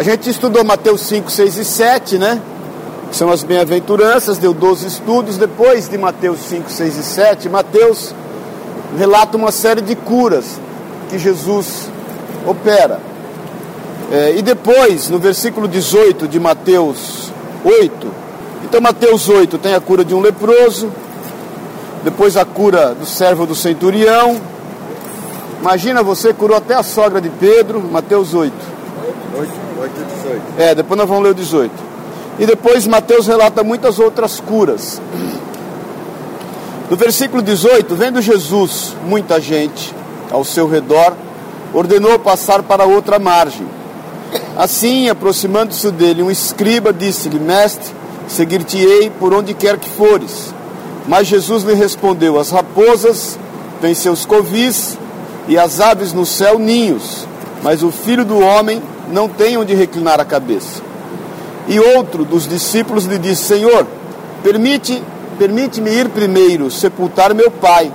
A gente estudou Mateus 5, 6 e 7, né? Que são as bem-aventuranças, deu 12 estudos. Depois de Mateus 5, 6 e 7, Mateus relata uma série de curas que Jesus opera. É, e depois, no versículo 18 de Mateus 8, então Mateus 8 tem a cura de um leproso, depois a cura do servo do centurião. Imagina você curou até a sogra de Pedro, Mateus 8. 8, 8 e 18. É, depois nós vamos ler o 18. E depois Mateus relata muitas outras curas. No versículo 18, vendo Jesus muita gente ao seu redor, ordenou passar para outra margem. Assim, aproximando-se dele, um escriba disse-lhe: Mestre, seguir-te-ei por onde quer que fores. Mas Jesus lhe respondeu: As raposas têm seus covis e as aves no céu ninhos, mas o filho do homem não tem onde reclinar a cabeça. E outro dos discípulos lhe disse: Senhor, permite, permite-me ir primeiro sepultar meu pai.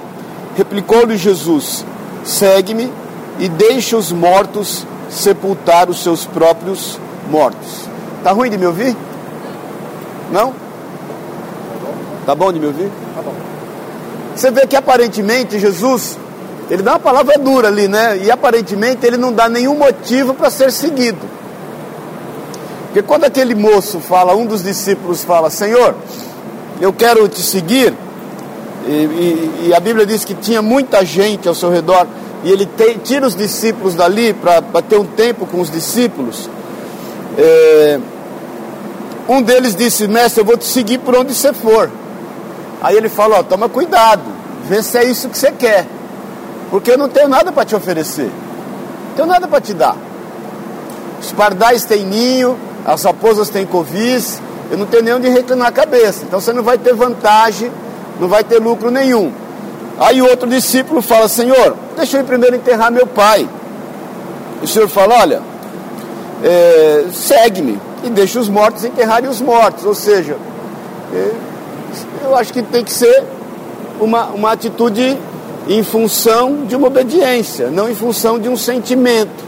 Replicou-lhe Jesus: Segue-me e deixa os mortos sepultar os seus próprios mortos. Tá ruim de me ouvir? Não? Tá bom de me ouvir? Tá bom. Você vê que aparentemente Jesus, ele dá uma palavra dura ali, né? E aparentemente ele não dá nenhum motivo para ser seguido. Porque quando aquele moço fala, um dos discípulos fala, Senhor, eu quero te seguir, e, e, e a Bíblia diz que tinha muita gente ao seu redor, e ele te, tira os discípulos dali para ter um tempo com os discípulos. É, um deles disse, mestre, eu vou te seguir por onde você for. Aí ele falou, toma cuidado, vê se é isso que você quer. Porque eu não tenho nada para te oferecer. Não tenho nada para te dar. Os pardais têm ninho, as raposas têm covis, eu não tenho nem onde reclinar a cabeça. Então você não vai ter vantagem, não vai ter lucro nenhum. Aí outro discípulo fala, Senhor, deixa eu ir primeiro enterrar meu pai. O Senhor fala, olha, é, segue-me e deixa os mortos enterrarem os mortos. Ou seja, é, eu acho que tem que ser uma, uma atitude em função de uma obediência, não em função de um sentimento.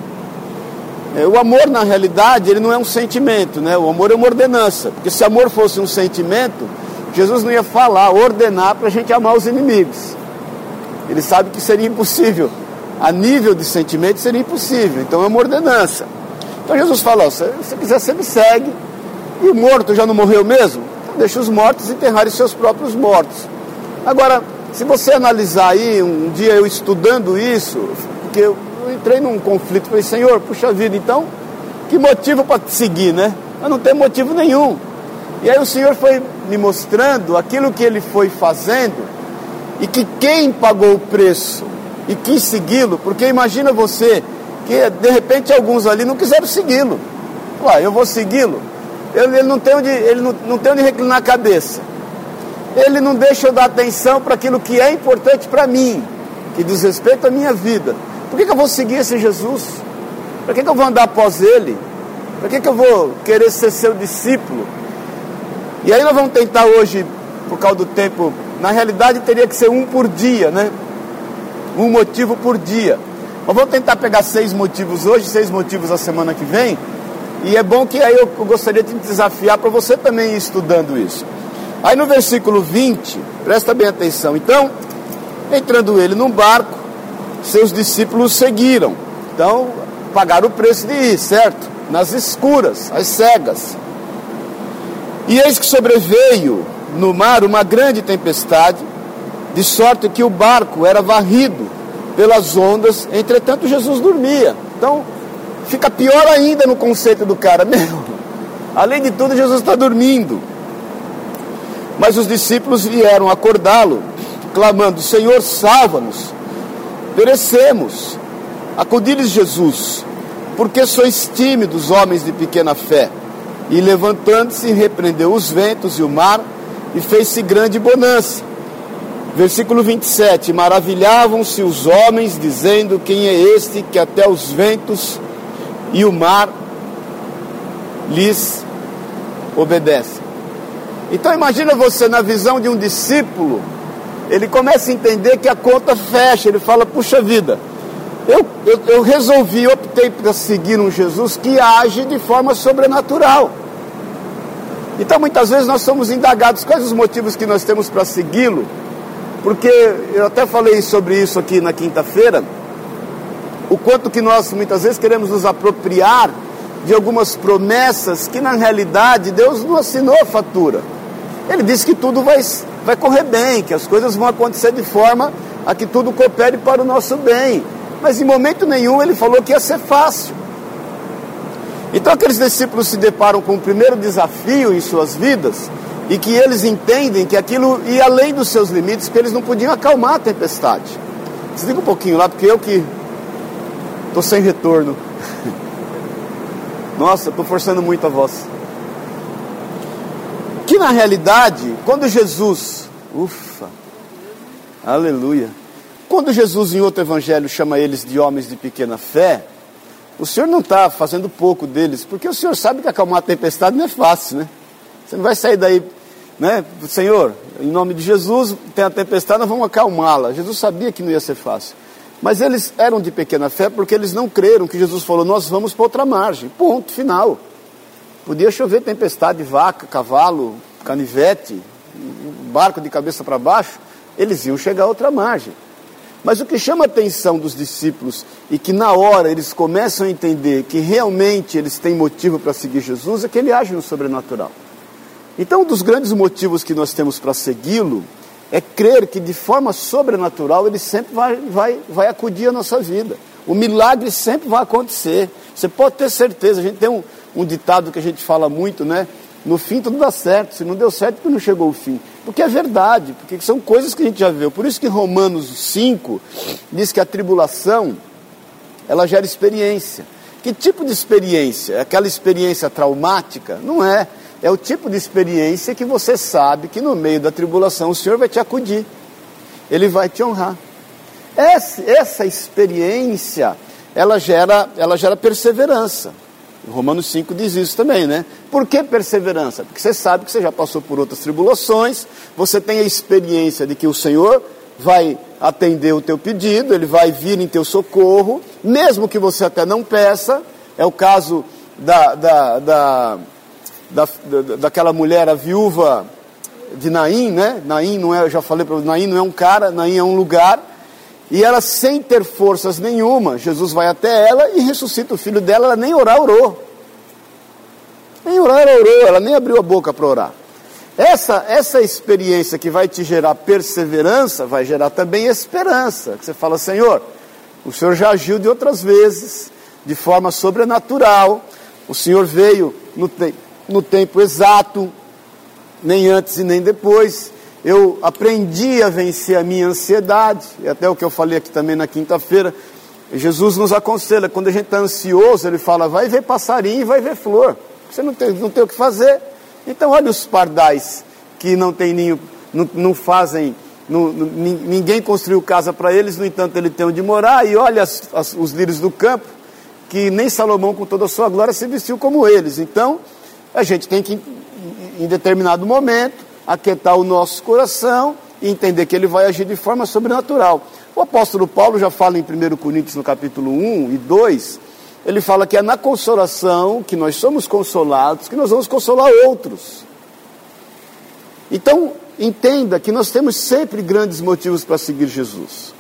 É, o amor, na realidade, ele não é um sentimento, né? O amor é uma ordenança. Porque se amor fosse um sentimento, Jesus não ia falar, ordenar para a gente amar os inimigos. Ele sabe que seria impossível. A nível de sentimento seria impossível. Então é uma ordenança. Então Jesus falou: se você quiser, você me segue. E o morto já não morreu mesmo? Então deixa os mortos enterrarem seus próprios mortos. Agora, se você analisar aí, um dia eu estudando isso, porque eu entrei num conflito, falei, Senhor, puxa vida, então, que motivo para te seguir, né? Mas não tem motivo nenhum. E aí o Senhor foi me mostrando aquilo que ele foi fazendo e que quem pagou o preço e quis segui-lo, porque imagina você que de repente alguns ali não quiseram segui-lo. Ué, eu vou segui-lo. Ele, ele, não tem onde, ele não, não tem onde reclinar a cabeça. Ele não deixa eu dar atenção para aquilo que é importante para mim, que diz respeito à minha vida. Por que, que eu vou seguir esse Jesus? Para que, que eu vou andar após ele? Para que, que eu vou querer ser seu discípulo? E aí nós vamos tentar hoje, por causa do tempo, na realidade teria que ser um por dia, né? Um motivo por dia. Mas vou tentar pegar seis motivos hoje, seis motivos a semana que vem. E é bom que aí eu gostaria de te desafiar para você também ir estudando isso. Aí no versículo 20, presta bem atenção. Então, entrando ele num barco, seus discípulos seguiram. Então, pagaram o preço de ir, certo? Nas escuras, as cegas. E eis que sobreveio no mar uma grande tempestade, de sorte que o barco era varrido pelas ondas, entretanto Jesus dormia. Então, fica pior ainda no conceito do cara, meu. Além de tudo, Jesus está dormindo. Mas os discípulos vieram acordá-lo, clamando: Senhor, salva-nos, perecemos. Acudiu-lhes Jesus, porque sois tímidos, homens de pequena fé. E levantando-se, repreendeu os ventos e o mar, e fez-se grande bonança. Versículo 27: Maravilhavam-se os homens, dizendo: Quem é este que até os ventos e o mar lhes obedecem? Então imagina você na visão de um discípulo, ele começa a entender que a conta fecha, ele fala: Puxa vida, Eu, eu, eu resolvi, optei para seguir um Jesus que age de forma sobrenatural. Então muitas vezes nós somos indagados quais os motivos que nós temos para segui-lo, porque eu até falei sobre isso aqui na quinta-feira, o quanto que nós muitas vezes queremos nos apropriar de algumas promessas que na realidade Deus não assinou a fatura. Ele disse que tudo vai, vai correr bem, que as coisas vão acontecer de forma a que tudo coopere para o nosso bem. Mas em momento nenhum ele falou que ia ser fácil. Então aqueles discípulos se deparam com o primeiro desafio em suas vidas e que eles entendem que aquilo ia além dos seus limites, que eles não podiam acalmar a tempestade. Desliga um pouquinho lá, porque eu que estou sem retorno. Nossa, estou forçando muito a voz. Que na realidade, quando Jesus, ufa, aleluia, quando Jesus em outro evangelho chama eles de homens de pequena fé, o Senhor não está fazendo pouco deles, porque o Senhor sabe que acalmar a tempestade não é fácil, né? Você não vai sair daí, né? Senhor, em nome de Jesus, tem a tempestade, nós vamos acalmá-la. Jesus sabia que não ia ser fácil. Mas eles eram de pequena fé porque eles não creram que Jesus falou: Nós vamos para outra margem. Ponto final. Podia chover tempestade, vaca, cavalo, canivete, barco de cabeça para baixo, eles iam chegar a outra margem. Mas o que chama a atenção dos discípulos e que na hora eles começam a entender que realmente eles têm motivo para seguir Jesus é que ele age no sobrenatural. Então, um dos grandes motivos que nós temos para segui-lo é crer que de forma sobrenatural ele sempre vai, vai, vai acudir a nossa vida. O milagre sempre vai acontecer. Você pode ter certeza. A gente tem um, um ditado que a gente fala muito, né? No fim tudo dá certo. Se não deu certo, porque não chegou o fim. Porque é verdade, porque são coisas que a gente já viu. Por isso que Romanos 5 diz que a tribulação ela gera experiência. Que tipo de experiência? É aquela experiência traumática? Não é é o tipo de experiência que você sabe que no meio da tribulação o Senhor vai te acudir, Ele vai te honrar. Essa, essa experiência, ela gera, ela gera perseverança. Romanos 5 diz isso também, né? Por que perseverança? Porque você sabe que você já passou por outras tribulações, você tem a experiência de que o Senhor vai atender o teu pedido, ele vai vir em teu socorro, mesmo que você até não peça. É o caso da, da, da da, da, daquela mulher, a viúva de Naim, né? Naim não é, eu já falei para Naim não é um cara, Naim é um lugar. E ela sem ter forças nenhuma, Jesus vai até ela e ressuscita o filho dela, ela nem orar orou. Nem orar orou, ela nem abriu a boca para orar. Essa, essa experiência que vai te gerar perseverança, vai gerar também esperança. Que você fala, Senhor, o Senhor já agiu de outras vezes, de forma sobrenatural. O Senhor veio no tempo no tempo exato, nem antes e nem depois. Eu aprendi a vencer a minha ansiedade, e até o que eu falei aqui também na quinta-feira. Jesus nos aconselha, quando a gente está ansioso, ele fala: vai ver passarinho e vai ver flor. Você não tem, não tem o que fazer. Então, olha os pardais que não tem ninho, não, não fazem, não, ninguém construiu casa para eles, no entanto, ele tem onde morar. E olha as, as, os lírios do campo, que nem Salomão, com toda a sua glória, se vestiu como eles. Então, a gente tem que, em determinado momento, aquietar o nosso coração e entender que ele vai agir de forma sobrenatural. O apóstolo Paulo já fala em 1 Coríntios, no capítulo 1 e 2, ele fala que é na consolação que nós somos consolados, que nós vamos consolar outros. Então, entenda que nós temos sempre grandes motivos para seguir Jesus.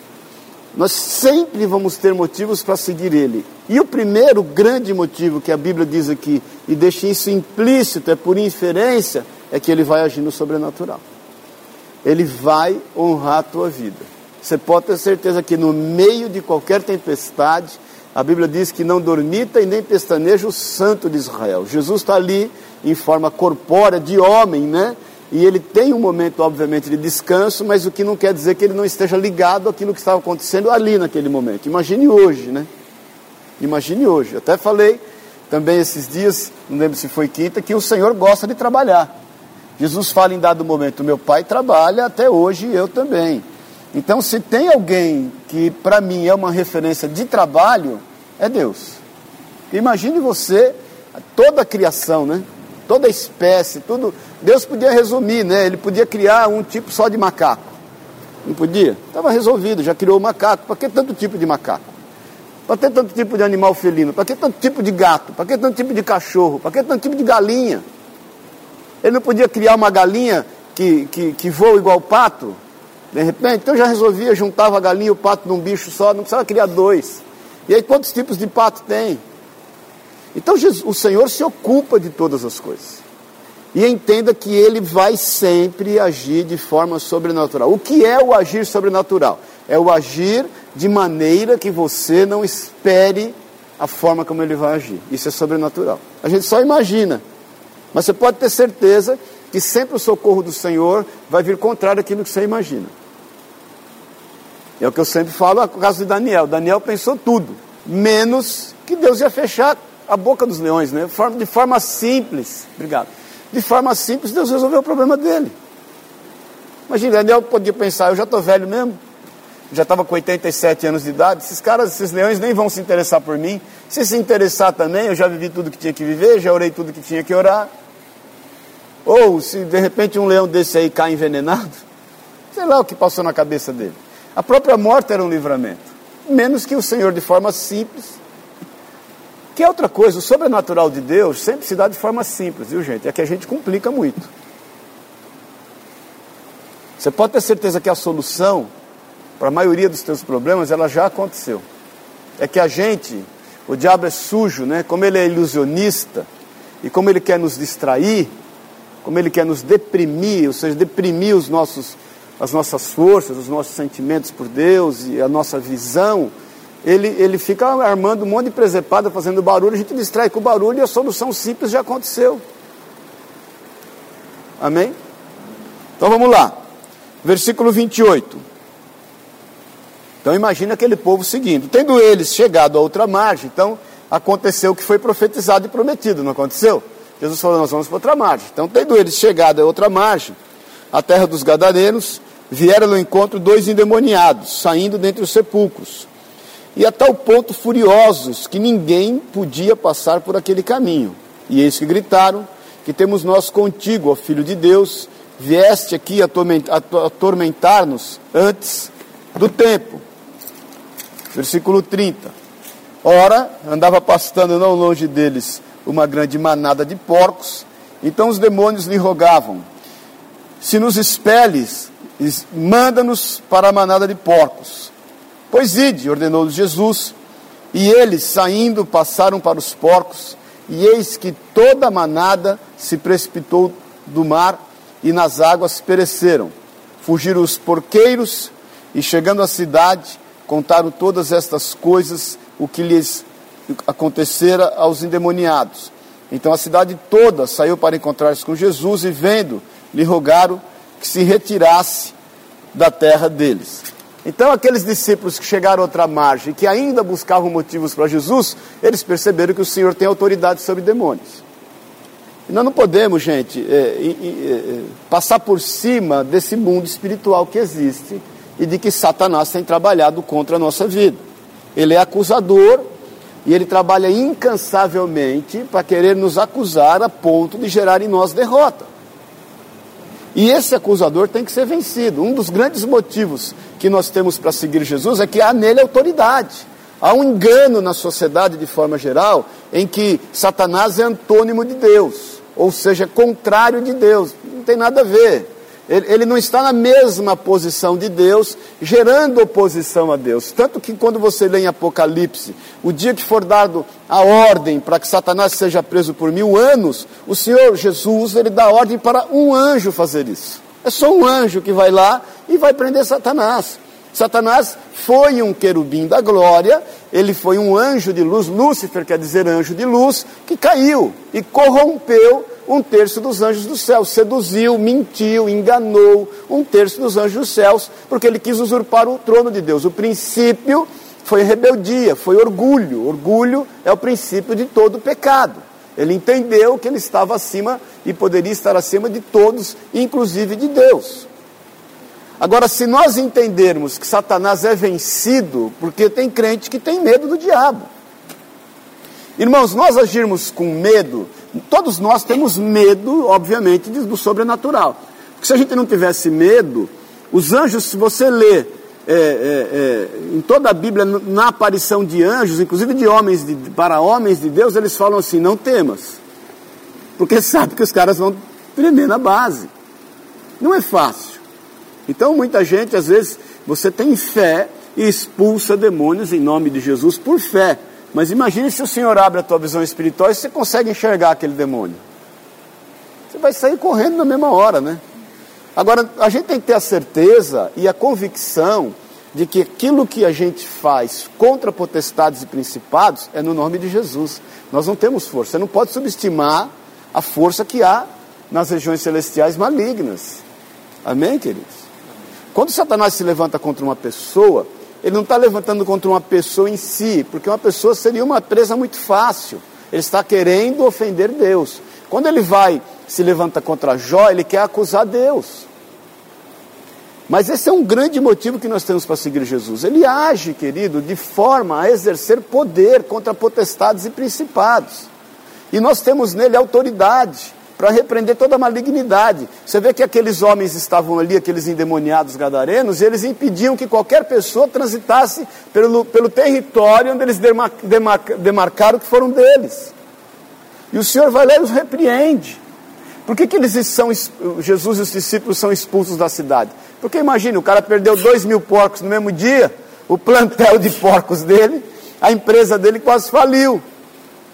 Nós sempre vamos ter motivos para seguir Ele. E o primeiro grande motivo que a Bíblia diz aqui, e deixa isso implícito, é por inferência, é que Ele vai agir no sobrenatural. Ele vai honrar a tua vida. Você pode ter certeza que no meio de qualquer tempestade, a Bíblia diz que não dormita e nem pestaneja o santo de Israel. Jesus está ali em forma corpórea de homem, né? E ele tem um momento, obviamente, de descanso, mas o que não quer dizer que ele não esteja ligado àquilo que estava acontecendo ali naquele momento. Imagine hoje, né? Imagine hoje. Até falei também esses dias, não lembro se foi quinta, que o Senhor gosta de trabalhar. Jesus fala em dado momento: meu pai trabalha até hoje e eu também. Então, se tem alguém que para mim é uma referência de trabalho, é Deus. Imagine você, toda a criação, né? toda a espécie, tudo. Deus podia resumir, né? Ele podia criar um tipo só de macaco. Não podia? Estava resolvido, já criou o macaco. Para que tanto tipo de macaco? Para ter tanto tipo de animal felino? Para que tanto tipo de gato? Para que tanto tipo de cachorro? Para que tanto tipo de galinha? Ele não podia criar uma galinha que, que, que voa igual pato? De repente, então já resolvia, juntava a galinha e o pato num bicho só, não precisava criar dois. E aí quantos tipos de pato tem? Então Jesus, o Senhor se ocupa de todas as coisas. E entenda que ele vai sempre agir de forma sobrenatural. O que é o agir sobrenatural? É o agir de maneira que você não espere a forma como ele vai agir. Isso é sobrenatural. A gente só imagina. Mas você pode ter certeza que sempre o socorro do Senhor vai vir contrário àquilo que você imagina. É o que eu sempre falo no caso de Daniel. Daniel pensou tudo, menos que Deus ia fechar a boca dos leões, né? De forma simples. Obrigado. De forma simples, Deus resolveu o problema dele. Imagina, Daniel podia pensar, eu já estou velho mesmo, já estava com 87 anos de idade, esses caras, esses leões nem vão se interessar por mim. Se se interessar também, eu já vivi tudo que tinha que viver, já orei tudo que tinha que orar. Ou se de repente um leão desse aí cai envenenado, sei lá o que passou na cabeça dele. A própria morte era um livramento, menos que o Senhor de forma simples. Que é outra coisa, o sobrenatural de Deus sempre se dá de forma simples, viu gente? É que a gente complica muito. Você pode ter certeza que a solução para a maioria dos teus problemas, ela já aconteceu. É que a gente, o diabo é sujo, né? Como ele é ilusionista e como ele quer nos distrair, como ele quer nos deprimir, ou seja, deprimir os nossos, as nossas forças, os nossos sentimentos por Deus e a nossa visão, ele, ele fica armando um monte de presepada, fazendo barulho, a gente distrai com o barulho e a solução simples já aconteceu. Amém? Então vamos lá. Versículo 28. Então imagina aquele povo seguindo. Tendo eles chegado a outra margem, então aconteceu o que foi profetizado e prometido, não aconteceu? Jesus falou, nós vamos para outra margem. Então, tendo eles chegado a outra margem, a terra dos gadarenos, vieram ao encontro dois endemoniados, saindo dentre os sepulcros. E a tal ponto furiosos que ninguém podia passar por aquele caminho. E eis que gritaram, que temos nós contigo, ó Filho de Deus, vieste aqui atormentar-nos antes do tempo. Versículo 30. Ora, andava pastando não longe deles uma grande manada de porcos, então os demônios lhe rogavam: Se nos expeles, manda-nos para a manada de porcos. Pois ide, ordenou-lhes Jesus, e eles, saindo, passaram para os porcos, e eis que toda a manada se precipitou do mar e nas águas pereceram. Fugiram os porqueiros, e chegando à cidade, contaram todas estas coisas, o que lhes acontecera aos endemoniados. Então a cidade toda saiu para encontrar-se com Jesus e, vendo, lhe rogaram que se retirasse da terra deles. Então, aqueles discípulos que chegaram a outra margem, que ainda buscavam motivos para Jesus, eles perceberam que o Senhor tem autoridade sobre demônios. E nós não podemos, gente, é, é, é, passar por cima desse mundo espiritual que existe e de que Satanás tem trabalhado contra a nossa vida. Ele é acusador e ele trabalha incansavelmente para querer nos acusar a ponto de gerar em nós derrota. E esse acusador tem que ser vencido. Um dos grandes motivos que nós temos para seguir Jesus é que há nele autoridade. Há um engano na sociedade de forma geral em que Satanás é antônimo de Deus, ou seja, contrário de Deus. Não tem nada a ver. Ele, ele não está na mesma posição de Deus, gerando oposição a Deus. Tanto que quando você lê em Apocalipse, o dia que for dado a ordem para que Satanás seja preso por mil anos, o Senhor Jesus, ele dá ordem para um anjo fazer isso. É só um anjo que vai lá e vai prender Satanás. Satanás foi um querubim da glória, ele foi um anjo de luz, Lúcifer quer dizer anjo de luz, que caiu e corrompeu um terço dos anjos dos céus. Seduziu, mentiu, enganou um terço dos anjos dos céus, porque ele quis usurpar o trono de Deus. O princípio foi rebeldia, foi orgulho. Orgulho é o princípio de todo pecado. Ele entendeu que ele estava acima e poderia estar acima de todos, inclusive de Deus. Agora, se nós entendermos que Satanás é vencido, porque tem crente que tem medo do diabo. Irmãos, nós agirmos com medo Todos nós temos medo, obviamente, do sobrenatural. Porque se a gente não tivesse medo, os anjos, se você lê é, é, é, em toda a Bíblia, na aparição de anjos, inclusive de homens de, para homens de Deus, eles falam assim: não temas, porque sabe que os caras vão tremer na base. Não é fácil. Então, muita gente, às vezes, você tem fé e expulsa demônios em nome de Jesus por fé. Mas imagine se o Senhor abre a tua visão espiritual e você consegue enxergar aquele demônio. Você vai sair correndo na mesma hora, né? Agora, a gente tem que ter a certeza e a convicção de que aquilo que a gente faz contra potestades e principados é no nome de Jesus. Nós não temos força. Você não pode subestimar a força que há nas regiões celestiais malignas. Amém, queridos? Quando Satanás se levanta contra uma pessoa, ele não está levantando contra uma pessoa em si, porque uma pessoa seria uma presa muito fácil. Ele está querendo ofender Deus. Quando ele vai se levanta contra Jó, ele quer acusar Deus. Mas esse é um grande motivo que nós temos para seguir Jesus. Ele age, querido, de forma a exercer poder contra potestades e principados. E nós temos nele autoridade para repreender toda a malignidade. Você vê que aqueles homens estavam ali, aqueles endemoniados gadarenos, e eles impediam que qualquer pessoa transitasse pelo, pelo território onde eles demar, demar, demarcaram que foram deles. E o Senhor vai lá e os repreende. Por que, que eles são, Jesus e os discípulos são expulsos da cidade? Porque imagine, o cara perdeu dois mil porcos no mesmo dia, o plantel de porcos dele, a empresa dele quase faliu.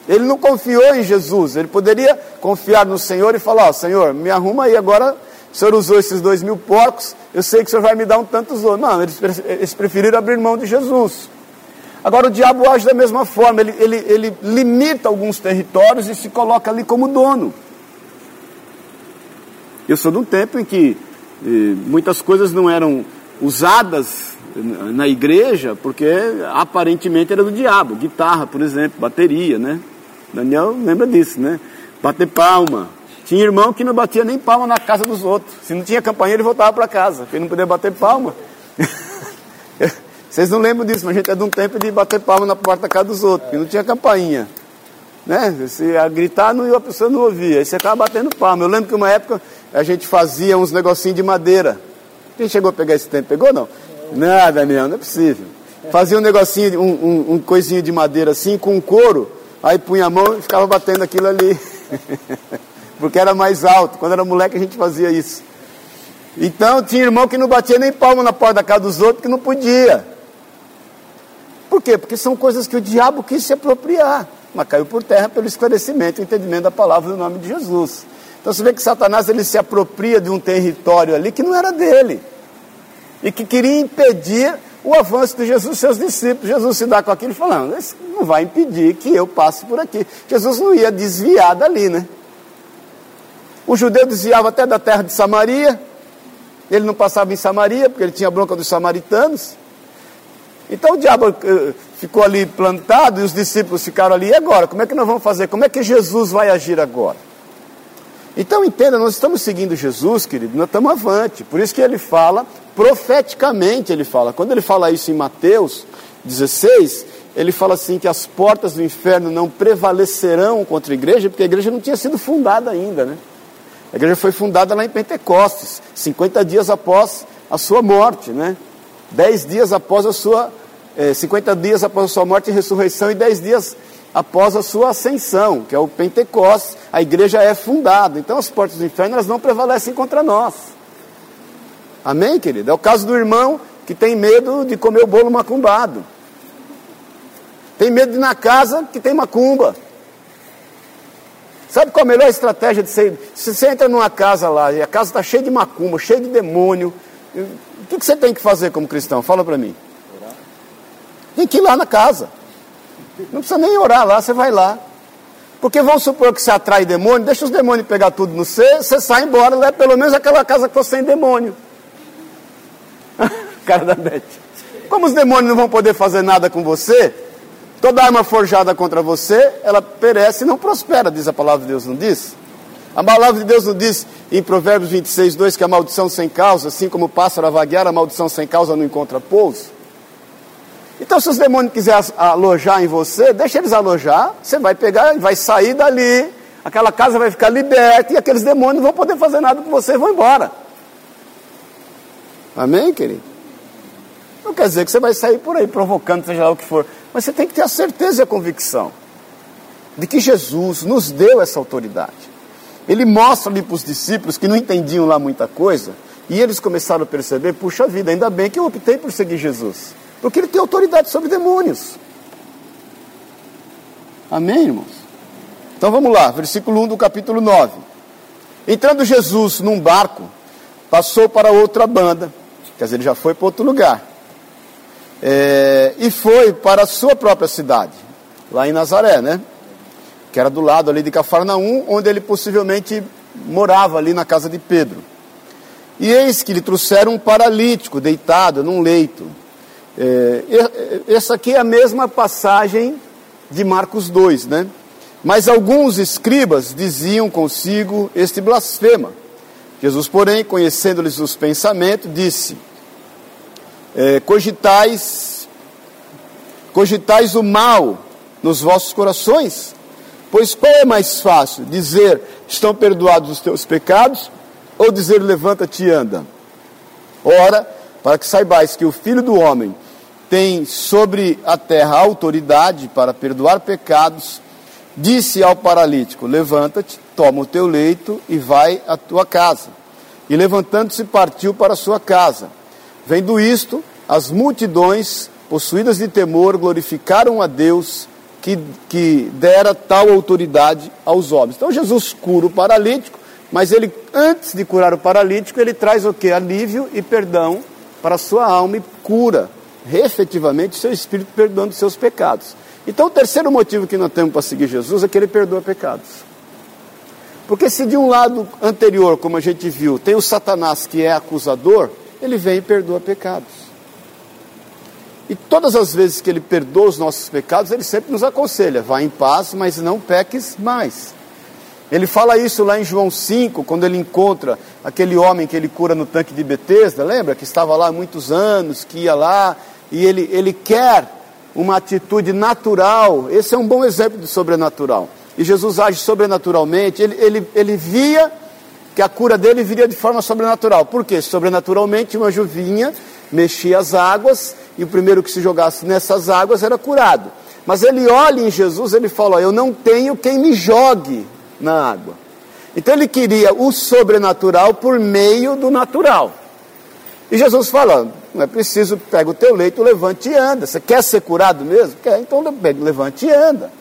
Ele não confiou em Jesus, ele poderia confiar no Senhor e falar: oh, Senhor, me arruma aí agora. O Senhor usou esses dois mil porcos, eu sei que o Senhor vai me dar um tantos outros. Não, eles, eles preferiram abrir mão de Jesus. Agora o diabo age da mesma forma, ele, ele, ele limita alguns territórios e se coloca ali como dono. Eu sou de um tempo em que eh, muitas coisas não eram usadas na igreja porque aparentemente era do diabo. Guitarra, por exemplo, bateria, né? Daniel lembra disso, né? Bater palma. Tinha irmão que não batia nem palma na casa dos outros. Se não tinha campainha, ele voltava para casa, porque ele não podia bater palma. Vocês não lembram disso, mas a gente é de um tempo de bater palma na porta da casa dos outros, porque não tinha campainha. Né? Se a gritar, não, a pessoa não ouvia. Aí você ficava batendo palma. Eu lembro que uma época a gente fazia uns negocinhos de madeira. Quem chegou a pegar esse tempo? Pegou não? Não, Daniel, não é possível. Fazia um negocinho, um, um, um coisinho de madeira assim, com couro, aí punha a mão e ficava batendo aquilo ali. Porque era mais alto. Quando era moleque a gente fazia isso. Então tinha irmão que não batia nem palma na porta da casa dos outros, que não podia. Por quê? Porque são coisas que o diabo quis se apropriar, mas caiu por terra pelo esclarecimento e entendimento da palavra no nome de Jesus. Então você vê que Satanás ele se apropria de um território ali que não era dele. E que queria impedir o avanço de Jesus seus discípulos. Jesus se dá com aquilo fala, não, isso não vai impedir que eu passe por aqui. Jesus não ia desviar dali, né? O judeu desviava até da terra de Samaria. Ele não passava em Samaria, porque ele tinha bronca dos samaritanos. Então o diabo uh, ficou ali plantado e os discípulos ficaram ali. E agora? Como é que nós vamos fazer? Como é que Jesus vai agir agora? Então entenda, nós estamos seguindo Jesus, querido, nós estamos avante. Por isso que ele fala, profeticamente ele fala. Quando ele fala isso em Mateus 16, ele fala assim que as portas do inferno não prevalecerão contra a igreja, porque a igreja não tinha sido fundada ainda, né? A igreja foi fundada lá em Pentecostes, 50 dias após a sua morte, né? 10 dias após a sua, eh, 50 dias após a sua morte e ressurreição e 10 dias após a sua ascensão, que é o Pentecostes, a igreja é fundada. Então as portas do inferno elas não prevalecem contra nós. Amém, querido? É o caso do irmão que tem medo de comer o bolo macumbado. Tem medo de ir na casa que tem macumba. Sabe qual a melhor estratégia de ser? Se você entra numa casa lá e a casa está cheia de macumba, cheia de demônio, o que, que você tem que fazer como cristão? Fala para mim. Tem que ir lá na casa. Não precisa nem orar lá, você vai lá. Porque vamos supor que você atrai demônio, deixa os demônios pegar tudo no você, você sai embora, leva pelo menos aquela casa que você tem demônio. Cara da Beth. Como os demônios não vão poder fazer nada com você, toda arma forjada contra você, ela perece e não prospera, diz a palavra de Deus, não diz? A palavra de Deus não diz em Provérbios 26, 2 que a maldição sem causa, assim como o pássaro a vaguear, a maldição sem causa não encontra pouso? Então, se os demônios quiserem alojar em você, deixa eles alojar, você vai pegar, vai sair dali, aquela casa vai ficar liberta e aqueles demônios não vão poder fazer nada com você e vão embora. Amém, querido? Não quer dizer que você vai sair por aí provocando, seja lá o que for. Mas você tem que ter a certeza e a convicção de que Jesus nos deu essa autoridade. Ele mostra ali para os discípulos que não entendiam lá muita coisa, e eles começaram a perceber: puxa vida, ainda bem que eu optei por seguir Jesus, porque ele tem autoridade sobre demônios. Amém, irmãos? Então vamos lá, versículo 1 do capítulo 9. Entrando Jesus num barco, passou para outra banda, quer dizer, ele já foi para outro lugar, é, e foi para a sua própria cidade, lá em Nazaré, né? Que era do lado ali de Cafarnaum, onde ele possivelmente morava ali na casa de Pedro. E eis que lhe trouxeram um paralítico deitado num leito. É, essa aqui é a mesma passagem de Marcos 2, né? Mas alguns escribas diziam consigo este blasfema. Jesus, porém, conhecendo-lhes os pensamentos, disse: é, cogitais, cogitais o mal nos vossos corações? Pois qual é mais fácil, dizer estão perdoados os teus pecados, ou dizer levanta-te e anda? Ora, para que saibais que o Filho do Homem tem sobre a terra autoridade para perdoar pecados, disse ao paralítico: Levanta-te, toma o teu leito e vai à tua casa. E levantando-se, partiu para a sua casa. Vendo isto, as multidões, possuídas de temor, glorificaram a Deus que, que dera tal autoridade aos homens. Então Jesus cura o paralítico, mas ele, antes de curar o paralítico, ele traz o que? Alívio e perdão para a sua alma e cura efetivamente seu espírito perdoando seus pecados. Então, o terceiro motivo que nós temos para seguir Jesus é que ele perdoa pecados. Porque se de um lado anterior, como a gente viu, tem o Satanás que é acusador, ele vem e perdoa pecados. E todas as vezes que ele perdoa os nossos pecados, ele sempre nos aconselha: vá em paz, mas não peques mais. Ele fala isso lá em João 5, quando ele encontra aquele homem que ele cura no tanque de Betesda, lembra? Que estava lá há muitos anos, que ia lá, e ele, ele quer uma atitude natural. Esse é um bom exemplo de sobrenatural. E Jesus age sobrenaturalmente. Ele, ele, ele via que a cura dele viria de forma sobrenatural. Por quê? Sobrenaturalmente, uma juvinha mexia as águas e o primeiro que se jogasse nessas águas era curado. Mas ele olha em Jesus, ele fala: Eu não tenho quem me jogue na água. Então ele queria o sobrenatural por meio do natural. E Jesus fala: não é preciso, pega o teu leito, levante e anda. Você quer ser curado mesmo? Quer, então levante e anda.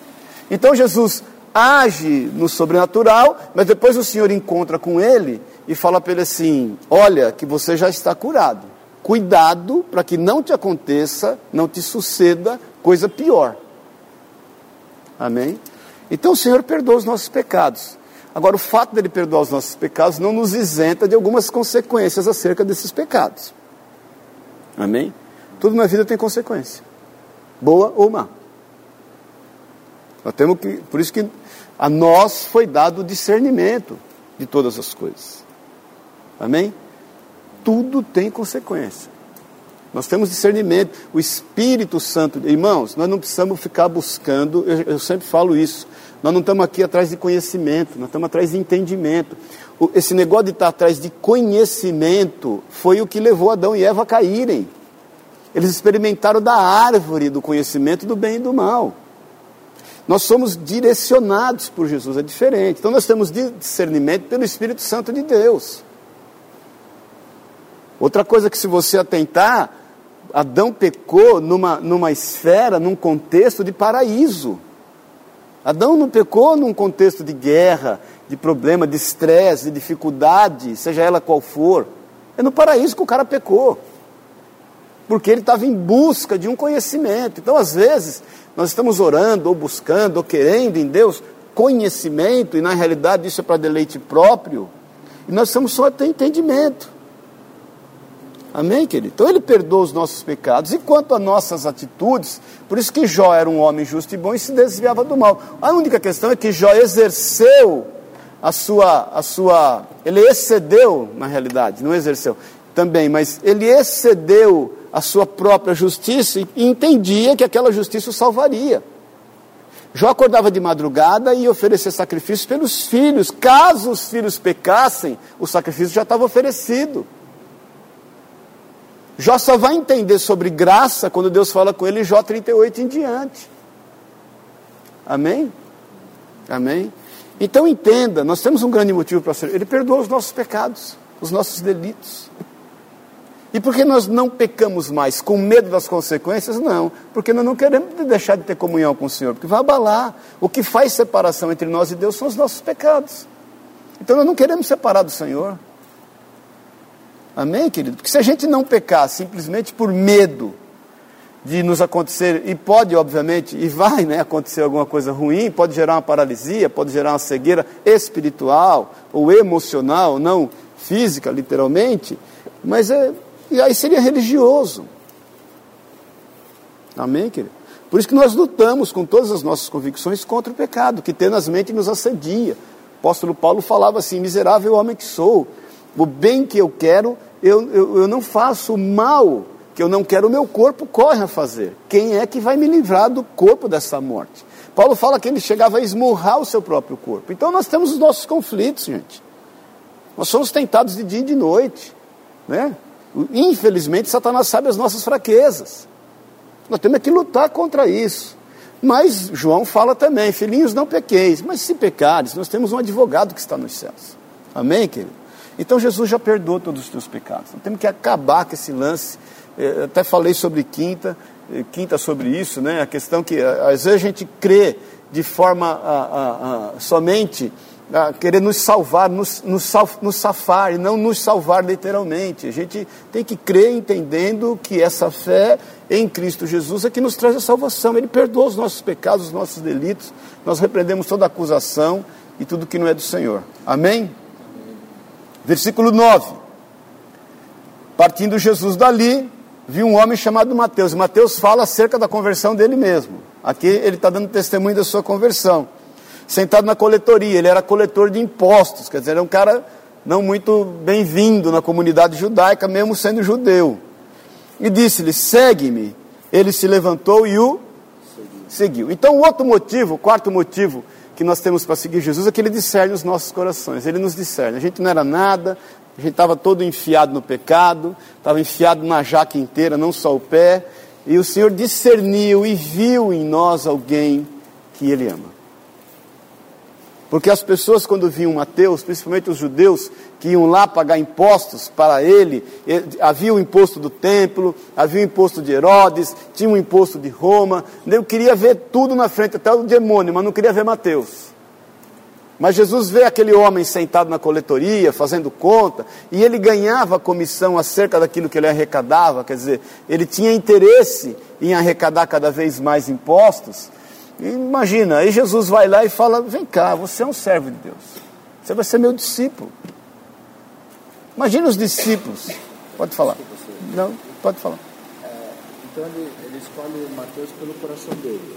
Então Jesus age no sobrenatural, mas depois o Senhor encontra com ele e fala para ele assim: Olha, que você já está curado. Cuidado para que não te aconteça, não te suceda coisa pior. Amém? Então o Senhor perdoa os nossos pecados. Agora, o fato dele perdoar os nossos pecados não nos isenta de algumas consequências acerca desses pecados. Amém? Tudo na vida tem consequência, boa ou má. Nós temos que, por isso que a nós foi dado o discernimento de todas as coisas. Amém? Tudo tem consequência. Nós temos discernimento. O Espírito Santo, irmãos, nós não precisamos ficar buscando, eu, eu sempre falo isso. Nós não estamos aqui atrás de conhecimento, nós estamos atrás de entendimento. Esse negócio de estar atrás de conhecimento foi o que levou Adão e Eva a caírem. Eles experimentaram da árvore do conhecimento do bem e do mal. Nós somos direcionados por Jesus, é diferente. Então nós temos discernimento pelo Espírito Santo de Deus. Outra coisa que se você atentar, Adão pecou numa, numa esfera, num contexto de paraíso. Adão não pecou num contexto de guerra, de problema, de estresse, de dificuldade, seja ela qual for. É no paraíso que o cara pecou. Porque ele estava em busca de um conhecimento. Então, às vezes, nós estamos orando, ou buscando, ou querendo em Deus conhecimento, e na realidade isso é para deleite próprio, e nós estamos só até entendimento. Amém, querido? Então ele perdoa os nossos pecados. E quanto às nossas atitudes, por isso que Jó era um homem justo e bom e se desviava do mal. A única questão é que Jó exerceu a sua, a sua. Ele excedeu, na realidade, não exerceu também, mas ele excedeu a sua própria justiça e entendia que aquela justiça o salvaria. Jó acordava de madrugada e oferecia sacrifícios pelos filhos. Caso os filhos pecassem, o sacrifício já estava oferecido. Jó só vai entender sobre graça quando Deus fala com ele Jó 38 em diante. Amém? Amém? Então entenda, nós temos um grande motivo para ser. Ele perdoa os nossos pecados, os nossos delitos. E por que nós não pecamos mais? Com medo das consequências? Não. Porque nós não queremos deixar de ter comunhão com o Senhor, porque vai abalar. O que faz separação entre nós e Deus são os nossos pecados. Então nós não queremos separar do Senhor. Amém, querido? Porque se a gente não pecar simplesmente por medo de nos acontecer, e pode, obviamente, e vai né, acontecer alguma coisa ruim, pode gerar uma paralisia, pode gerar uma cegueira espiritual ou emocional, não física, literalmente, mas é, e aí seria religioso. Amém, querido? Por isso que nós lutamos com todas as nossas convicções contra o pecado, que tenazmente nos assedia. O apóstolo Paulo falava assim: miserável homem que sou, o bem que eu quero, eu, eu, eu não faço, o mal que eu não quero, o meu corpo corre a fazer. Quem é que vai me livrar do corpo dessa morte? Paulo fala que ele chegava a esmurrar o seu próprio corpo. Então nós temos os nossos conflitos, gente. Nós somos tentados de dia e de noite, né? Infelizmente, Satanás sabe as nossas fraquezas. Nós temos que lutar contra isso. Mas João fala também, filhinhos, não pequeis. Mas se pecares, nós temos um advogado que está nos céus. Amém, querido? Então Jesus já perdoou todos os teus pecados. Nós temos que acabar com esse lance. Eu até falei sobre quinta, eh, quinta sobre isso, né? A questão que eh, às vezes a gente crê de forma a, a, a, somente a querer nos salvar, nos, nos, nos safar, e não nos salvar literalmente. A gente tem que crer entendendo que essa fé em Cristo Jesus é que nos traz a salvação. Ele perdoa os nossos pecados, os nossos delitos. Nós repreendemos toda acusação e tudo que não é do Senhor. Amém? Versículo 9. Partindo Jesus dali, viu um homem chamado Mateus. Mateus fala acerca da conversão dele mesmo. Aqui ele está dando testemunho da sua conversão sentado na coletoria, ele era coletor de impostos, quer dizer, era um cara não muito bem-vindo na comunidade judaica, mesmo sendo judeu. E disse-lhe: segue-me. Ele se levantou e o seguiu. Então, o outro motivo, o quarto motivo que nós temos para seguir Jesus é que ele discerne os nossos corações, ele nos discerne. A gente não era nada, a gente estava todo enfiado no pecado, estava enfiado na jaca inteira, não só o pé, e o Senhor discerniu e viu em nós alguém que Ele ama. Porque as pessoas, quando viam Mateus, principalmente os judeus, que iam lá pagar impostos para ele, havia o imposto do templo, havia o imposto de Herodes, tinha o imposto de Roma. Eu queria ver tudo na frente, até o demônio, mas não queria ver Mateus. Mas Jesus vê aquele homem sentado na coletoria, fazendo conta, e ele ganhava comissão acerca daquilo que ele arrecadava, quer dizer, ele tinha interesse em arrecadar cada vez mais impostos. Imagina, aí Jesus vai lá e fala: Vem cá, você é um servo de Deus, você vai ser meu discípulo. Imagina os discípulos. Pode falar. Não, pode falar. É, então ele, ele escolhe Mateus pelo coração dele.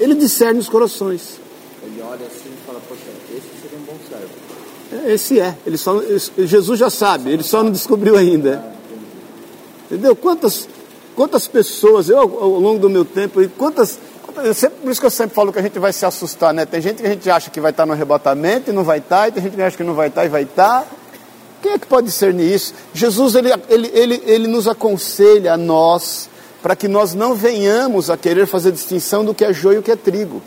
Ele discerne os corações. Ele olha assim e fala: Poxa, esse seria um bom servo. Esse é. Ele só, Jesus já sabe, ele só não descobriu ainda. Ah, Entendeu? Quantas, quantas pessoas, eu ao longo do meu tempo, quantas Sempre, por isso que eu sempre falo que a gente vai se assustar, né? Tem gente que a gente acha que vai estar no arrebatamento e não vai estar, e tem gente que acha que não vai estar e vai estar. Quem é que pode discernir isso? Jesus, ele, ele, ele, ele nos aconselha a nós, para que nós não venhamos a querer fazer distinção do que é joio e o que é trigo.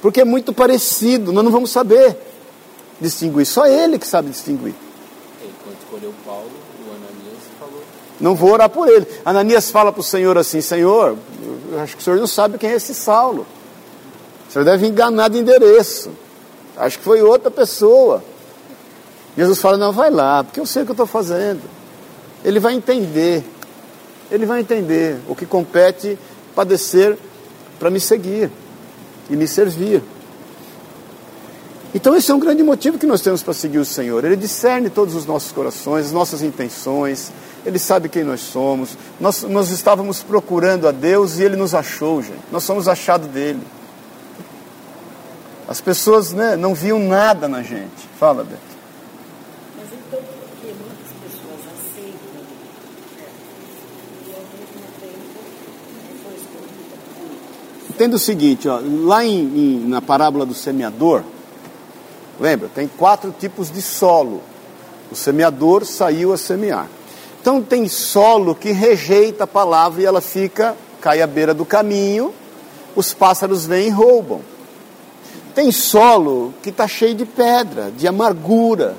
Porque é muito parecido, nós não vamos saber distinguir, só ele que sabe distinguir. Quando escolheu Paulo, não vou orar por ele. Ananias fala para o Senhor assim: Senhor, acho que o senhor não sabe quem é esse Saulo. O senhor deve enganar de endereço. Acho que foi outra pessoa. Jesus fala: Não, vai lá, porque eu sei o que eu estou fazendo. Ele vai entender. Ele vai entender o que compete padecer para me seguir e me servir. Então, esse é um grande motivo que nós temos para seguir o Senhor. Ele discerne todos os nossos corações, as nossas intenções, ele sabe quem nós somos. Nós, nós estávamos procurando a Deus e Ele nos achou, gente. Nós somos achados dele. As pessoas né, não viam nada na gente. Fala, Beto. Mas então, por que muitas pessoas aceitam e ao mesmo tempo não foi escolhida Entenda o seguinte, ó, lá em, em, na parábola do semeador, lembra, tem quatro tipos de solo. O semeador saiu a semear. Então tem solo que rejeita a palavra e ela fica, cai à beira do caminho, os pássaros vêm e roubam. Tem solo que está cheio de pedra, de amargura.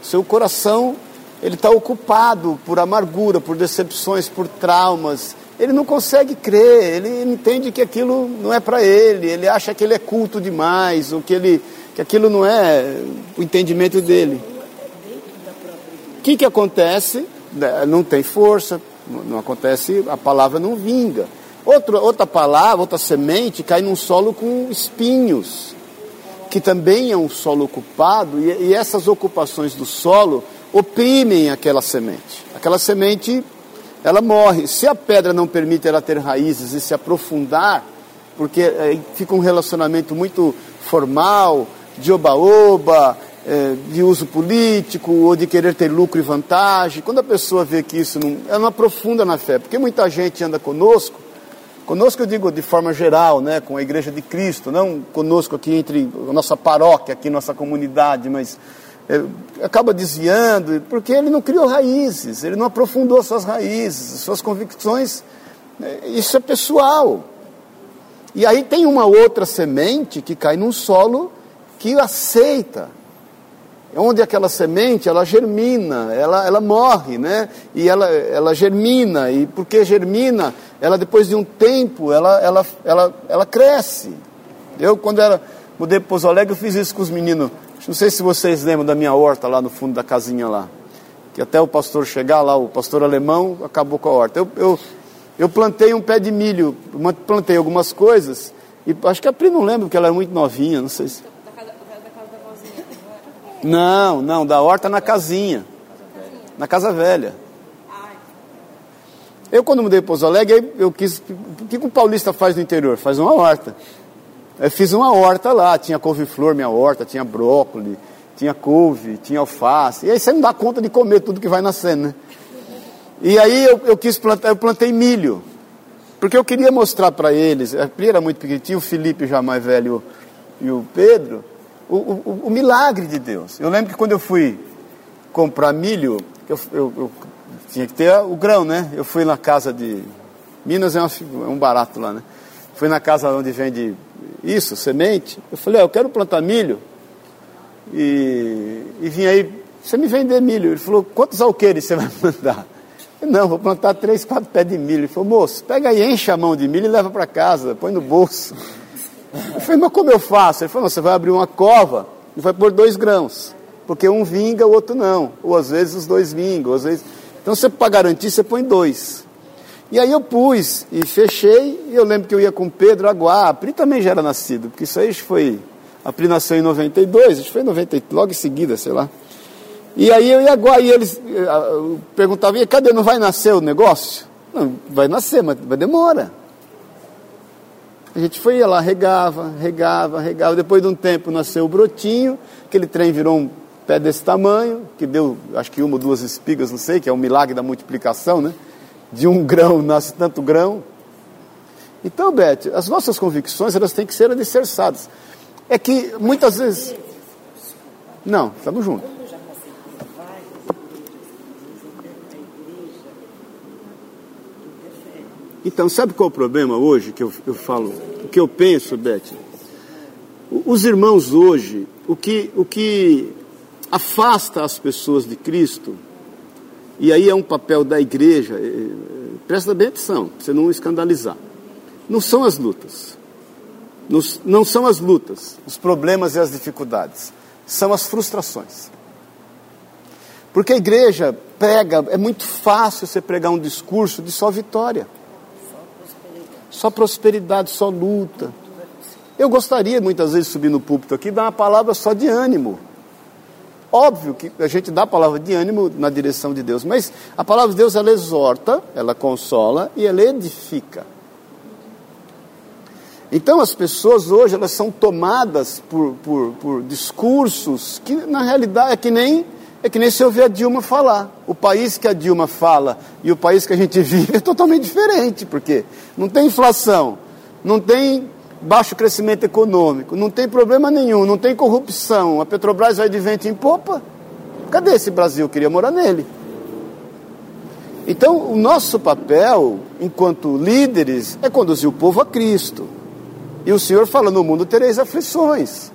Seu coração ele está ocupado por amargura, por decepções, por traumas. Ele não consegue crer, ele entende que aquilo não é para ele, ele acha que ele é culto demais, ou que, ele, que aquilo não é o entendimento dele. O que, que acontece? Né, não tem força, não acontece, a palavra não vinga. Outra, outra palavra, outra semente cai num solo com espinhos, que também é um solo ocupado, e, e essas ocupações do solo oprimem aquela semente. Aquela semente, ela morre. Se a pedra não permite ela ter raízes e se aprofundar, porque é, fica um relacionamento muito formal, de oba-oba, é, de uso político ou de querer ter lucro e vantagem. Quando a pessoa vê que isso não, ela não aprofunda na fé, porque muita gente anda conosco, conosco eu digo de forma geral, né, com a Igreja de Cristo, não conosco aqui entre a nossa paróquia, aqui nossa comunidade, mas é, acaba desviando, porque ele não criou raízes, ele não aprofundou suas raízes, suas convicções, é, isso é pessoal. E aí tem uma outra semente que cai num solo que aceita, onde aquela semente ela germina, ela, ela morre, né? E ela, ela germina, e porque germina, ela depois de um tempo, ela, ela, ela, ela cresce. Eu, quando era, mudei para Pouso Alegre, eu fiz isso com os meninos não sei se vocês lembram da minha horta lá no fundo da casinha lá. Que até o pastor chegar lá, o pastor alemão, acabou com a horta. Eu, eu, eu plantei um pé de milho, plantei algumas coisas, e acho que a Pri não lembra, porque ela é muito novinha, não sei se. Da casa, da casa da vozinha, não, não, da horta na casinha. Na casa velha. Eu, quando mudei para Pouso Alegre, eu quis. O que o paulista faz no interior? Faz uma horta. Eu fiz uma horta lá, tinha couve-flor, minha horta, tinha brócolis, tinha couve, tinha alface. E aí você não dá conta de comer tudo que vai nascendo, né? E aí eu, eu quis plantar, eu plantei milho. Porque eu queria mostrar para eles, a Pri era muito pequenininho, o Felipe já mais velho e o Pedro, o, o, o, milagre de Deus. Eu lembro que quando eu fui comprar milho, eu, eu, eu tinha que ter o grão, né? Eu fui na casa de. Minas é, uma, é um barato lá, né? Fui na casa onde vende isso, semente. Eu falei, ah, eu quero plantar milho. E, e vim aí, você me vender milho. Ele falou, quantos alqueires você vai plantar? Eu, não, vou plantar três, quatro pés de milho. Ele falou, moço, pega aí, enche a mão de milho e leva para casa, põe no bolso. Eu falei, mas como eu faço? Ele falou, você vai abrir uma cova e vai pôr dois grãos. Porque um vinga, o outro não. Ou às vezes os dois vingam, às vezes... Então, você, para garantir, você põe dois. E aí eu pus e fechei, e eu lembro que eu ia com Pedro Aguá, a Pri também já era nascido, porque isso aí foi, a Pri nasceu em 92, acho foi em 90, logo em seguida, sei lá. E aí eu ia Aguá, e eles eh, perguntavam, e cadê, não vai nascer o negócio? Não, vai nascer, mas demora. A gente foi lá, regava, regava, regava, depois de um tempo nasceu o brotinho, aquele trem virou um pé desse tamanho, que deu, acho que uma ou duas espigas, não sei, que é o milagre da multiplicação, né? de um grão nasce tanto grão. Então, Beth, as nossas convicções elas têm que ser alicerçadas. É que muitas vezes. Não, estamos juntos. Então, sabe qual é o problema hoje que eu, eu falo? O que eu penso, Beth? Os irmãos hoje, o que, o que afasta as pessoas de Cristo e aí é um papel da igreja, eh, eh, presta bem atenção, para você não escandalizar. Não são as lutas. Não, não são as lutas, os problemas e as dificuldades. São as frustrações. Porque a igreja prega, é muito fácil você pregar um discurso de só vitória. Só prosperidade, só luta. Eu gostaria muitas vezes de subir no púlpito aqui e dar uma palavra só de ânimo. Óbvio que a gente dá a palavra de ânimo na direção de Deus, mas a palavra de Deus ela exorta, ela consola e ela edifica. Então as pessoas hoje elas são tomadas por, por, por discursos que na realidade é que nem é que nem se ouvir a Dilma falar. O país que a Dilma fala e o país que a gente vive é totalmente diferente, porque não tem inflação, não tem baixo crescimento econômico, não tem problema nenhum, não tem corrupção, a Petrobras vai de vento em popa. Cadê esse Brasil? Eu queria morar nele. Então, o nosso papel, enquanto líderes, é conduzir o povo a Cristo. E o Senhor fala: no mundo tereis aflições.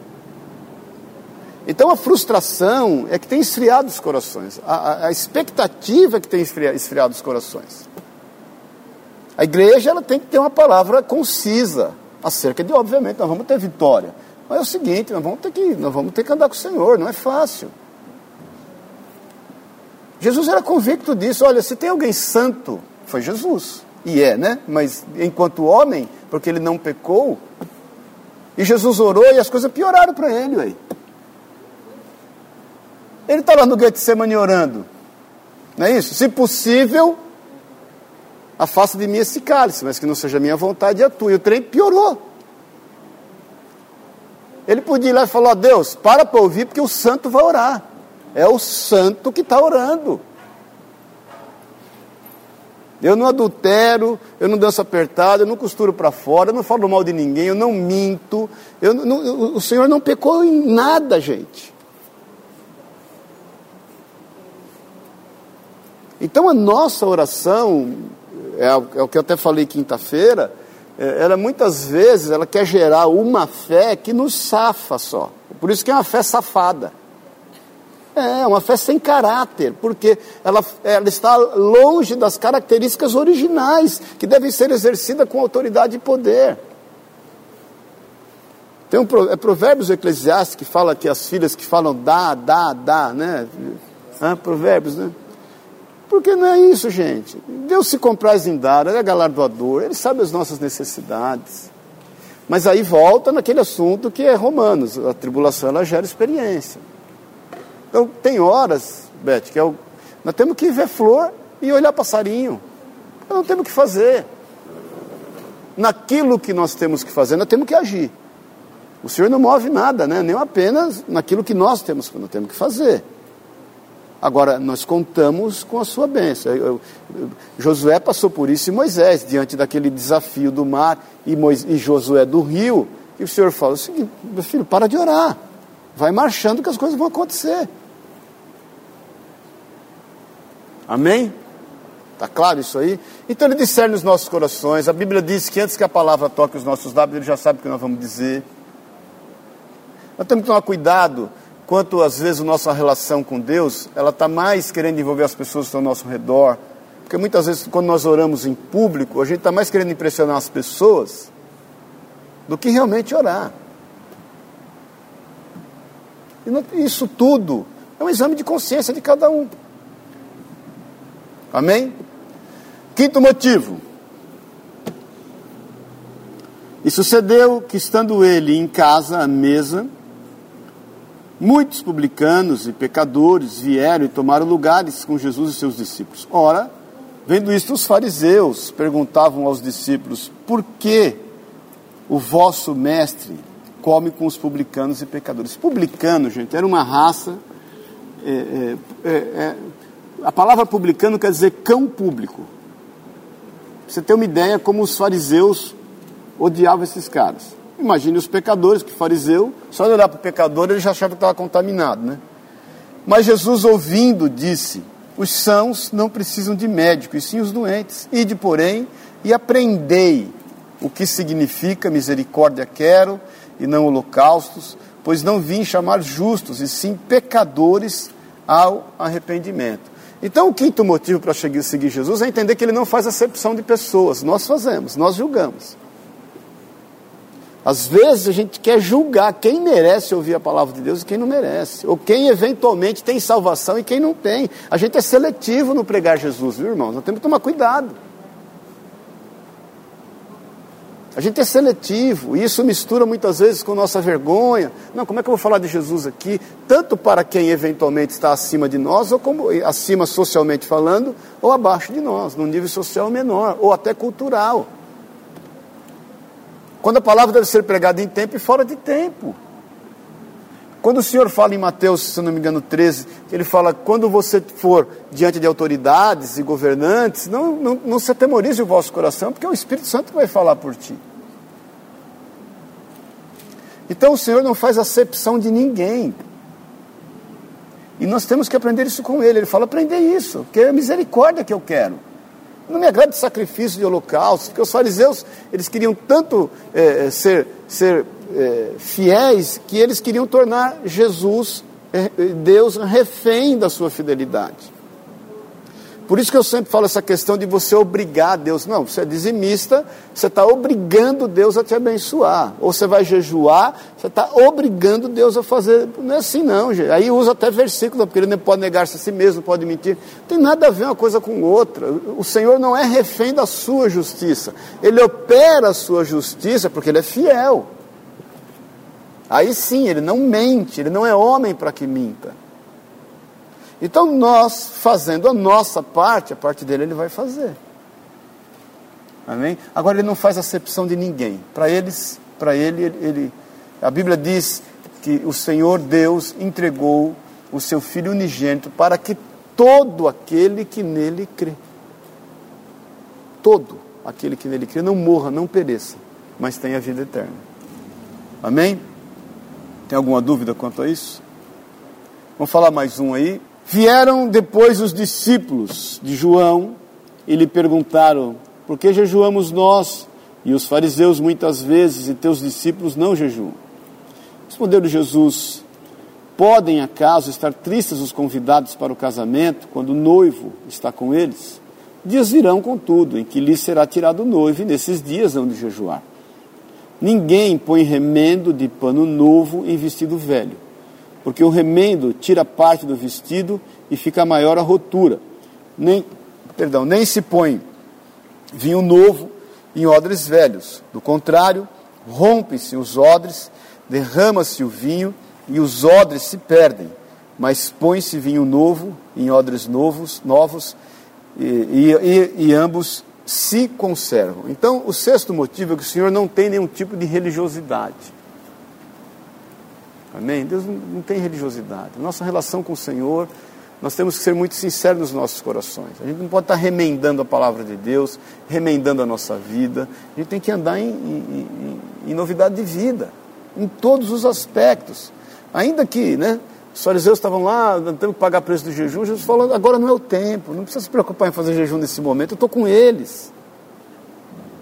Então, a frustração é que tem esfriado os corações, a, a, a expectativa é que tem esfriado os corações. A igreja ela tem que ter uma palavra concisa acerca de, obviamente, nós vamos ter vitória. Mas é o seguinte, nós vamos ter que, nós vamos ter que andar com o Senhor, não é fácil. Jesus era convicto disso. Olha, se tem alguém santo, foi Jesus. E é, né? Mas enquanto homem, porque ele não pecou, e Jesus orou e as coisas pioraram para ele, aí. Ele está lá no Getsemane orando. Não é isso? Se possível, afasta de mim esse cálice, mas que não seja minha vontade e a tua. E o trem piorou. Ele podia ir lá e falar, oh, Deus, para para ouvir, porque o santo vai orar. É o santo que está orando. Eu não adultero, eu não danço apertado, eu não costuro para fora, eu não falo mal de ninguém, eu não minto. Eu, não, o Senhor não pecou em nada, gente. Então a nossa oração, é, é o que eu até falei quinta-feira, é, ela muitas vezes ela quer gerar uma fé que nos safa só. Por isso que é uma fé safada. É, uma fé sem caráter, porque ela, ela está longe das características originais, que devem ser exercidas com autoridade e poder. Tem um é Provérbios Eclesiastes que fala que as filhas que falam dá, dá, dá, né? Ah, provérbios, né? Porque não é isso, gente. Deus se compraz em dar, Ele é galardoador, Ele sabe as nossas necessidades. Mas aí volta naquele assunto que é Romanos, a tribulação ela gera experiência. Então, tem horas, Beth, que é o, nós temos que ver flor e olhar passarinho. Nós não temos o que fazer. Naquilo que nós temos que fazer, nós temos que agir. O Senhor não move nada, né? nem apenas naquilo que nós temos, nós temos que fazer. Agora, nós contamos com a sua bênção. Josué passou por isso e Moisés, diante daquele desafio do mar e, e Josué do rio, e o Senhor fala o seguinte, meu filho, para de orar. Vai marchando que as coisas vão acontecer. Amém? Está claro isso aí? Então ele discerne os nossos corações. A Bíblia diz que antes que a palavra toque os nossos lábios, ele já sabe o que nós vamos dizer. Nós temos que tomar cuidado quanto às vezes a nossa relação com Deus, ela está mais querendo envolver as pessoas que estão ao nosso redor. Porque muitas vezes quando nós oramos em público, a gente está mais querendo impressionar as pessoas do que realmente orar. E isso tudo é um exame de consciência de cada um. Amém? Quinto motivo. E sucedeu que, estando ele em casa, à mesa, muitos publicanos e pecadores vieram e tomaram lugares com Jesus e seus discípulos. Ora, vendo isto, os fariseus perguntavam aos discípulos: por que o vosso mestre come com os publicanos e pecadores? Publicano, gente, era uma raça. É, é, é, a palavra publicano quer dizer cão público. Você tem uma ideia como os fariseus odiavam esses caras. Imagine os pecadores, que fariseu, só de olhar para o pecador ele já achava que estava contaminado, né? Mas Jesus, ouvindo, disse: Os sãos não precisam de médico, e sim os doentes. Ide, porém, e aprendei o que significa misericórdia quero e não holocaustos, pois não vim chamar justos, e sim pecadores ao arrependimento. Então, o quinto motivo para seguir Jesus é entender que ele não faz acepção de pessoas. Nós fazemos, nós julgamos. Às vezes a gente quer julgar quem merece ouvir a palavra de Deus e quem não merece, ou quem eventualmente tem salvação e quem não tem. A gente é seletivo no pregar Jesus, viu, irmãos? Nós temos que tomar cuidado. A gente é seletivo, e isso mistura muitas vezes com nossa vergonha. Não, como é que eu vou falar de Jesus aqui? Tanto para quem eventualmente está acima de nós, ou como acima socialmente falando, ou abaixo de nós, num nível social menor, ou até cultural. Quando a palavra deve ser pregada em tempo e fora de tempo. Quando o Senhor fala em Mateus, se não me engano, 13, ele fala: quando você for diante de autoridades e governantes, não, não, não se atemorize o vosso coração, porque é o Espírito Santo que vai falar por ti. Então o Senhor não faz acepção de ninguém. E nós temos que aprender isso com ele. Ele fala: aprender isso, porque é a misericórdia que eu quero. Não me agrada o sacrifício de holocausto, porque os fariseus eles queriam tanto é, ser, ser é, fiéis que eles queriam tornar Jesus, é, Deus, refém da sua fidelidade. Por isso que eu sempre falo essa questão de você obrigar Deus. Não, você é dizimista, você está obrigando Deus a te abençoar. Ou você vai jejuar, você está obrigando Deus a fazer. Não é assim não, gente. Aí usa até versículo, porque ele não pode negar-se a si mesmo, pode mentir. Não tem nada a ver uma coisa com outra. O Senhor não é refém da sua justiça. Ele opera a sua justiça porque ele é fiel. Aí sim, ele não mente, ele não é homem para que minta. Então nós, fazendo a nossa parte, a parte dele ele vai fazer. Amém? Agora ele não faz acepção de ninguém. Para eles, para ele, ele, a Bíblia diz que o Senhor Deus entregou o seu Filho unigênito para que todo aquele que nele crê, todo aquele que nele crê, não morra, não pereça, mas tenha vida eterna. Amém? Tem alguma dúvida quanto a isso? Vamos falar mais um aí. Vieram depois os discípulos de João e lhe perguntaram: Por que jejuamos nós e os fariseus muitas vezes e teus discípulos não jejuam? Respondeu Jesus: Podem acaso estar tristes os convidados para o casamento quando o noivo está com eles? Dias virão, contudo, em que lhes será tirado o noivo, e nesses dias hão de jejuar. Ninguém põe remendo de pano novo em vestido velho porque o remendo tira parte do vestido e fica maior a rotura. Nem, perdão, nem se põe vinho novo em odres velhos. Do contrário, rompem-se os odres, derrama-se o vinho e os odres se perdem. Mas põe-se vinho novo em odres novos, novos e, e, e, e ambos se conservam. Então, o sexto motivo é que o Senhor não tem nenhum tipo de religiosidade. Amém? Deus não tem religiosidade. Nossa relação com o Senhor, nós temos que ser muito sinceros nos nossos corações. A gente não pode estar remendando a palavra de Deus, remendando a nossa vida. A gente tem que andar em, em, em, em novidade de vida, em todos os aspectos. Ainda que, né? Os fariseus estavam lá, tendo que pagar preço do jejum. Jesus falou: agora não é o tempo, não precisa se preocupar em fazer jejum nesse momento, eu estou com eles.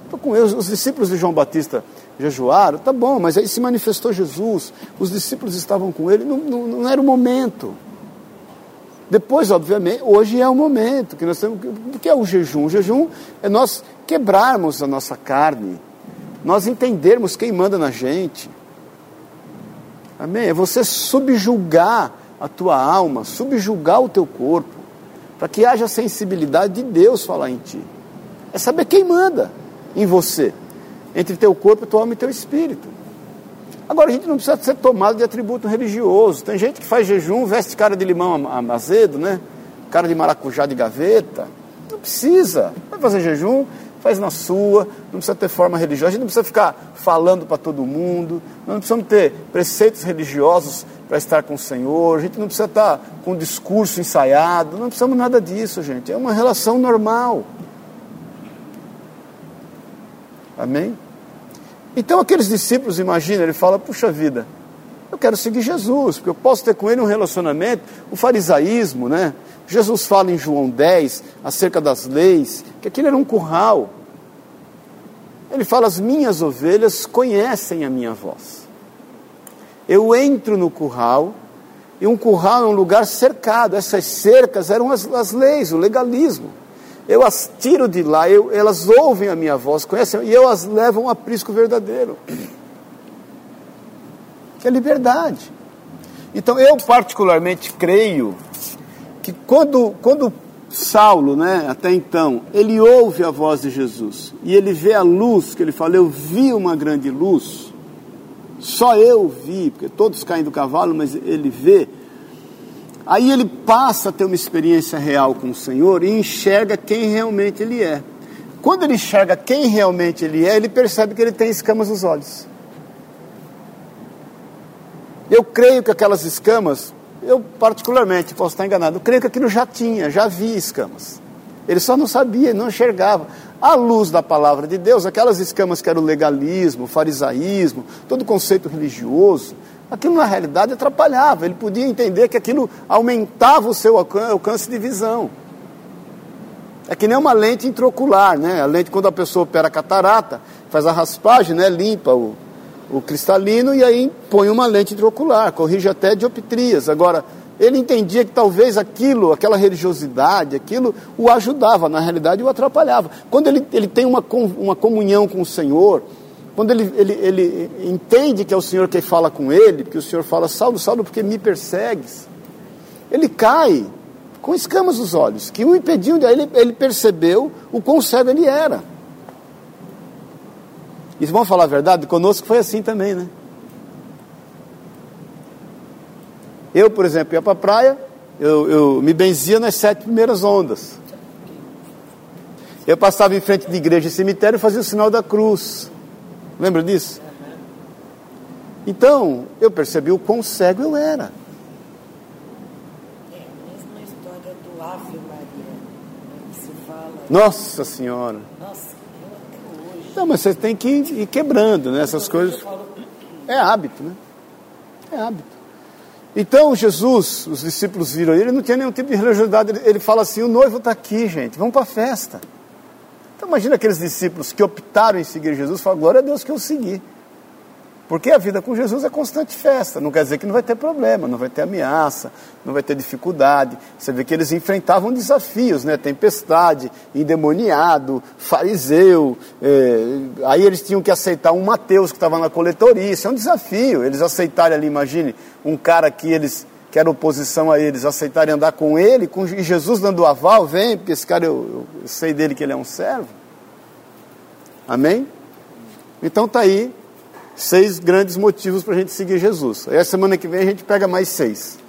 Estou com eles. Os discípulos de João Batista jejuaram, tá bom, mas aí se manifestou Jesus, os discípulos estavam com ele, não, não, não era o momento. Depois, obviamente, hoje é o momento que nós temos. O que é o jejum? O jejum é nós quebrarmos a nossa carne, nós entendermos quem manda na gente. Amém? É você subjugar a tua alma, subjugar o teu corpo, para que haja sensibilidade de Deus falar em ti. É saber quem manda em você entre teu corpo, tua alma e teu espírito. Agora, a gente não precisa ser tomado de atributo religioso. Tem gente que faz jejum, veste cara de limão azedo, né? Cara de maracujá de gaveta. Não precisa. Vai fazer jejum, faz na sua, não precisa ter forma religiosa, a gente não precisa ficar falando para todo mundo, não precisamos ter preceitos religiosos para estar com o Senhor, a gente não precisa estar com um discurso ensaiado, não precisamos nada disso, gente. É uma relação normal. Amém? Então aqueles discípulos, imagina, ele fala, puxa vida, eu quero seguir Jesus, porque eu posso ter com ele um relacionamento, o farisaísmo, né? Jesus fala em João 10 acerca das leis, que aquilo era um curral. Ele fala: As minhas ovelhas conhecem a minha voz. Eu entro no curral, e um curral é um lugar cercado, essas cercas eram as, as leis, o legalismo eu as tiro de lá, eu, elas ouvem a minha voz, conhecem, e eu as levo a um aprisco verdadeiro. Que é liberdade. Então eu particularmente creio que quando, quando Saulo, né, até então, ele ouve a voz de Jesus e ele vê a luz, que ele fala, eu vi uma grande luz, só eu vi, porque todos caem do cavalo, mas ele vê, Aí ele passa a ter uma experiência real com o Senhor e enxerga quem realmente ele é. Quando ele enxerga quem realmente ele é, ele percebe que ele tem escamas nos olhos. Eu creio que aquelas escamas, eu particularmente posso estar enganado, eu creio que aquilo já tinha, já havia escamas. Ele só não sabia, não enxergava. À luz da palavra de Deus, aquelas escamas que eram o legalismo, o farisaísmo, todo conceito religioso, Aquilo na realidade atrapalhava, ele podia entender que aquilo aumentava o seu alcance de visão. É que nem uma lente intraocular, né? A lente, quando a pessoa opera a catarata, faz a raspagem, né? limpa o, o cristalino e aí põe uma lente intraocular, corrige até dioptrias. Agora, ele entendia que talvez aquilo, aquela religiosidade, aquilo o ajudava, na realidade o atrapalhava. Quando ele, ele tem uma, uma comunhão com o Senhor, quando ele, ele, ele entende que é o Senhor quem fala com ele, que o Senhor fala, Saulo, Saulo, porque me persegues, ele cai com escamas nos olhos, que o impediam de. Ele, ele percebeu o quão cego ele era. E vamos falar a verdade, conosco foi assim também, né? Eu, por exemplo, ia para a praia, eu, eu me benzia nas sete primeiras ondas. Eu passava em frente de igreja e cemitério e fazia o sinal da cruz. Lembra disso? Então, eu percebi o quão cego eu era. É a mesma história do Ave Maria, né, que se fala. Nossa Senhora. Nossa, eu até hoje. Não, mas você tem que ir, quebrando, né? Essas coisas. É hábito, né? É hábito. Então Jesus, os discípulos viram ele, ele não tinha nenhum tipo de religiosidade. Ele, ele fala assim: o noivo está aqui, gente, vamos para a festa. Então imagina aqueles discípulos que optaram em seguir Jesus, falam, glória a Deus que eu segui. Porque a vida com Jesus é constante festa. Não quer dizer que não vai ter problema, não vai ter ameaça, não vai ter dificuldade. Você vê que eles enfrentavam desafios, né? Tempestade, endemoniado, fariseu. eh, aí eles tinham que aceitar um Mateus que estava na coletoria. Isso é um desafio. Eles aceitarem ali, imagine, um cara que eles que era oposição a eles, aceitarem andar com ele, com e Jesus dando aval, vem, porque esse cara eu, eu sei dele que ele é um servo. Amém? Então tá aí seis grandes motivos para a gente seguir Jesus. Aí a semana que vem a gente pega mais seis.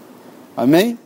Amém?